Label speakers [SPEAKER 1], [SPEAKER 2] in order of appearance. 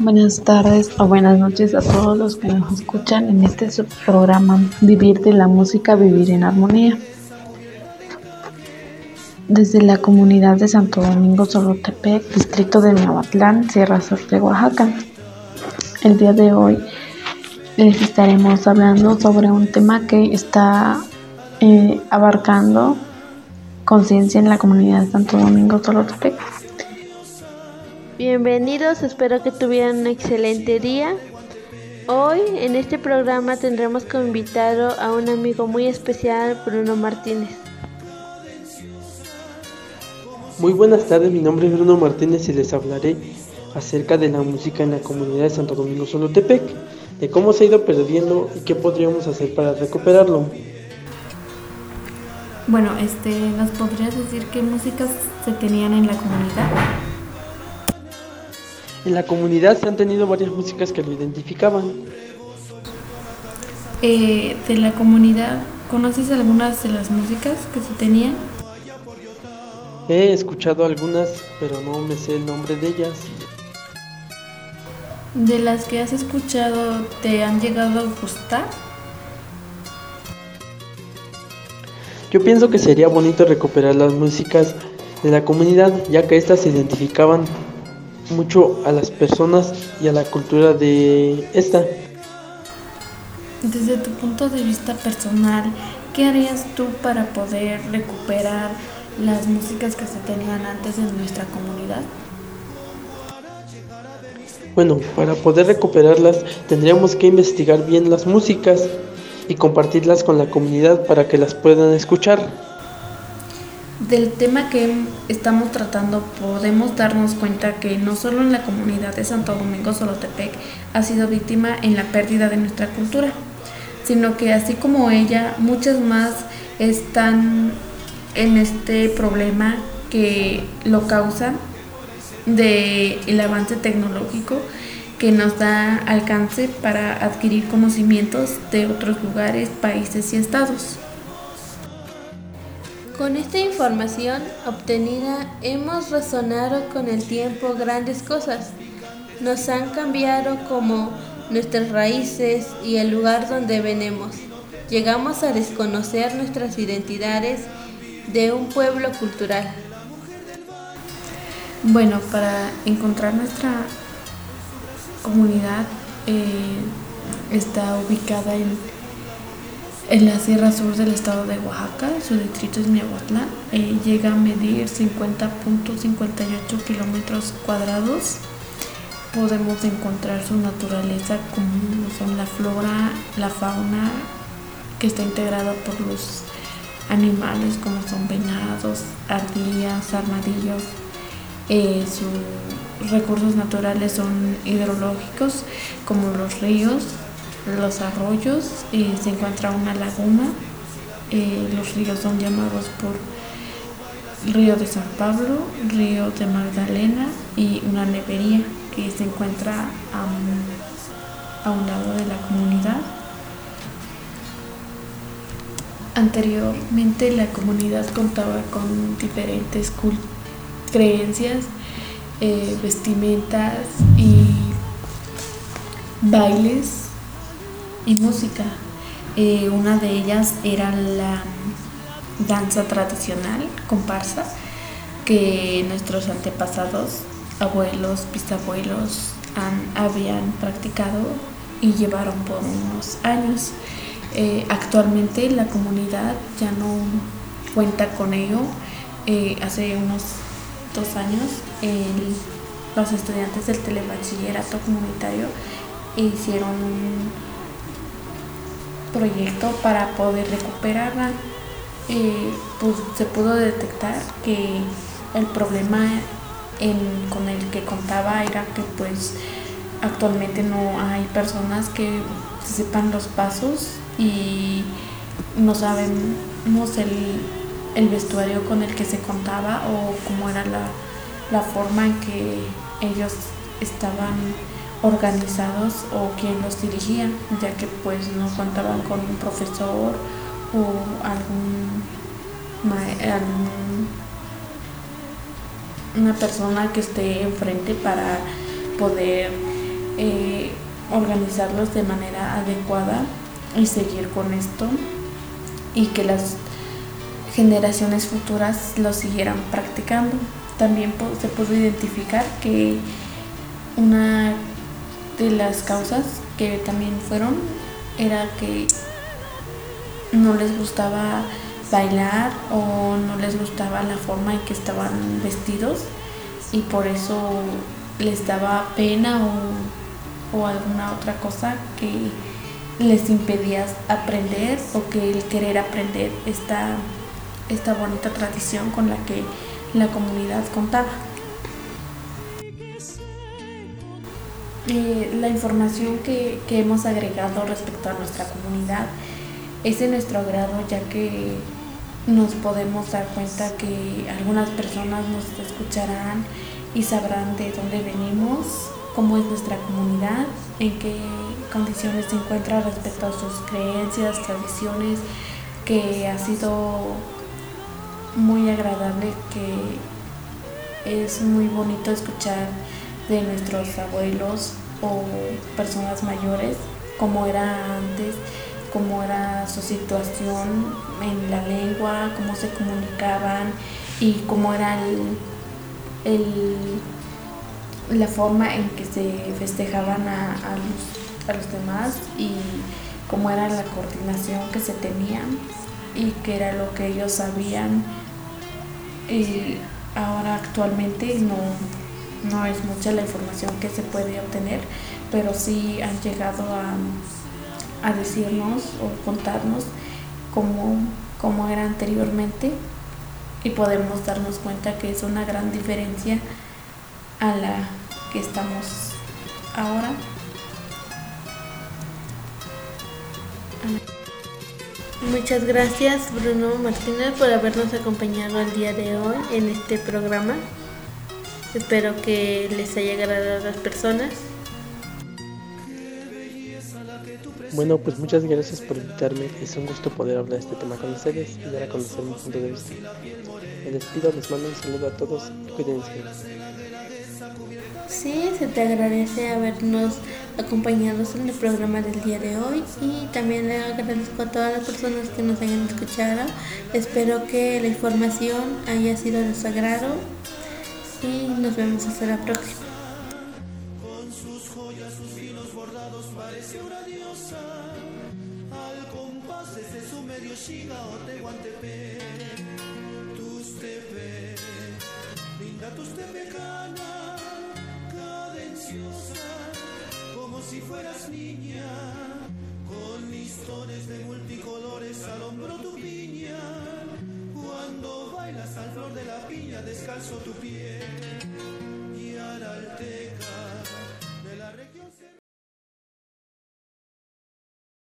[SPEAKER 1] Buenas tardes o buenas noches a todos los que nos escuchan en este programa Vivir de la música, vivir en armonía. Desde la comunidad de Santo Domingo Solotepec, distrito de Miahuatlán, Sierra Sur de Oaxaca. El día de hoy les estaremos hablando sobre un tema que está eh, abarcando conciencia en la comunidad de Santo Domingo Solotepec.
[SPEAKER 2] Bienvenidos, espero que tuvieran un excelente día. Hoy en este programa tendremos como invitado a un amigo muy especial, Bruno Martínez.
[SPEAKER 3] Muy buenas tardes, mi nombre es Bruno Martínez y les hablaré acerca de la música en la comunidad de Santo Domingo Solotepec, de cómo se ha ido perdiendo y qué podríamos hacer para recuperarlo.
[SPEAKER 4] Bueno, este, ¿nos podrías decir qué músicas se tenían en la comunidad?
[SPEAKER 3] En la comunidad se han tenido varias músicas que lo identificaban.
[SPEAKER 4] Eh, de la comunidad, ¿conoces algunas de las músicas que se tenían?
[SPEAKER 3] He escuchado algunas, pero no me sé el nombre de ellas.
[SPEAKER 4] ¿De las que has escuchado te han llegado a gustar?
[SPEAKER 3] Yo pienso que sería bonito recuperar las músicas de la comunidad, ya que éstas se identificaban mucho a las personas y a la cultura de esta.
[SPEAKER 4] Desde tu punto de vista personal, ¿qué harías tú para poder recuperar las músicas que se tenían antes en nuestra comunidad?
[SPEAKER 3] Bueno, para poder recuperarlas tendríamos que investigar bien las músicas y compartirlas con la comunidad para que las puedan escuchar.
[SPEAKER 4] Del tema que estamos tratando podemos darnos cuenta que no solo en la comunidad de Santo Domingo Solotepec ha sido víctima en la pérdida de nuestra cultura, sino que así como ella, muchas más están en este problema que lo causa del el avance tecnológico que nos da alcance para adquirir conocimientos de otros lugares, países y estados.
[SPEAKER 2] Con esta información obtenida hemos razonado con el tiempo grandes cosas. Nos han cambiado como nuestras raíces y el lugar donde venimos. Llegamos a desconocer nuestras identidades de un pueblo cultural.
[SPEAKER 4] Bueno, para encontrar nuestra comunidad eh, está ubicada en, en, la Sierra Sur del estado de Oaxaca, su distrito es Miahuatlán, eh, llega a medir 50.58 kilómetros cuadrados. Podemos encontrar su naturaleza como son la flora, la fauna, que está integrada por los animales como son venados, ardillas, armadillos. Eh, sus recursos naturales son hidrológicos como los ríos, los arroyos se encuentra una laguna. Los ríos son llamados por Río de San Pablo, Río de Magdalena y una nevería que se encuentra a un lado de la comunidad. Anteriormente la comunidad contaba con diferentes creencias, eh, vestimentas y bailes y música. Eh, una de ellas era la danza tradicional, comparsa, que nuestros antepasados, abuelos, bisabuelos habían practicado y llevaron por unos años. Eh, actualmente la comunidad ya no cuenta con ello. Eh, hace unos dos años los estudiantes del telebachillerato comunitario hicieron proyecto para poder recuperarla. Eh, pues se pudo detectar que el problema con el que contaba era que pues actualmente no hay personas que sepan los pasos y no sabemos el, vestuario con el que se contaba o cómo era la forma en que ellos estaban organizados o quién los dirigía, ya que pues no contaban con un profesor o algún una persona que esté enfrente para poder eh, organizarlos de manera adecuada y seguir con esto y que las generaciones futuras lo siguieran practicando. También se pudo identificar que una de las causas que también fueron era que no les gustaba bailar o no les gustaba la forma en que estaban vestidos y por eso les daba pena o, o alguna otra cosa que les impedía aprender o que el querer aprender esta, esta bonita tradición con la que la comunidad contaba. Eh, la información que, que, hemos agregado respecto a nuestra comunidad es de nuestro agrado ya que nos podemos dar cuenta que algunas personas nos escucharán y sabrán de dónde venimos, cómo es nuestra comunidad, en qué condiciones se encuentra respecto a sus creencias, tradiciones, que ha sido muy agradable, que es muy bonito escuchar de nuestros abuelos o personas mayores, como era antes, cómo era su situación en la lengua, cómo se comunicaban y cómo era la forma en que se festejaban a, los, a los demás y cómo era la coordinación que se tenía y qué era lo que ellos sabían. Y ahora actualmente no, no es mucha la información que se puede obtener, pero sí han llegado a, decirnos o contarnos cómo, cómo era anteriormente y podemos darnos cuenta que es una gran diferencia a la que estamos ahora.
[SPEAKER 2] Muchas gracias Bruno Martínez por habernos acompañado el día de hoy en este programa. Espero que les haya agradado a las personas.
[SPEAKER 3] Bueno, pues muchas gracias por invitarme. Es un gusto poder hablar de este tema con ustedes y dar a conocer mi punto de vista. Me despido, les mando un saludo a todos cuídense.
[SPEAKER 2] Sí, se te agradece habernos acompañado en el programa del día de hoy y también le agradezco a todas las personas que nos hayan escuchado. Espero que la información haya sido de su agrado y nos vemos hasta la próxima. Con sus joyas, sus hilos bordados, parece una diosa. Al compás de su medio shiga o tehuantepec. Tus tepe, linda tus tepecana, cadenciosa, como si fueras niña. Con listones de multicolores al hombro tu piña cuando bailas al flor de la piña descalzo tu piel.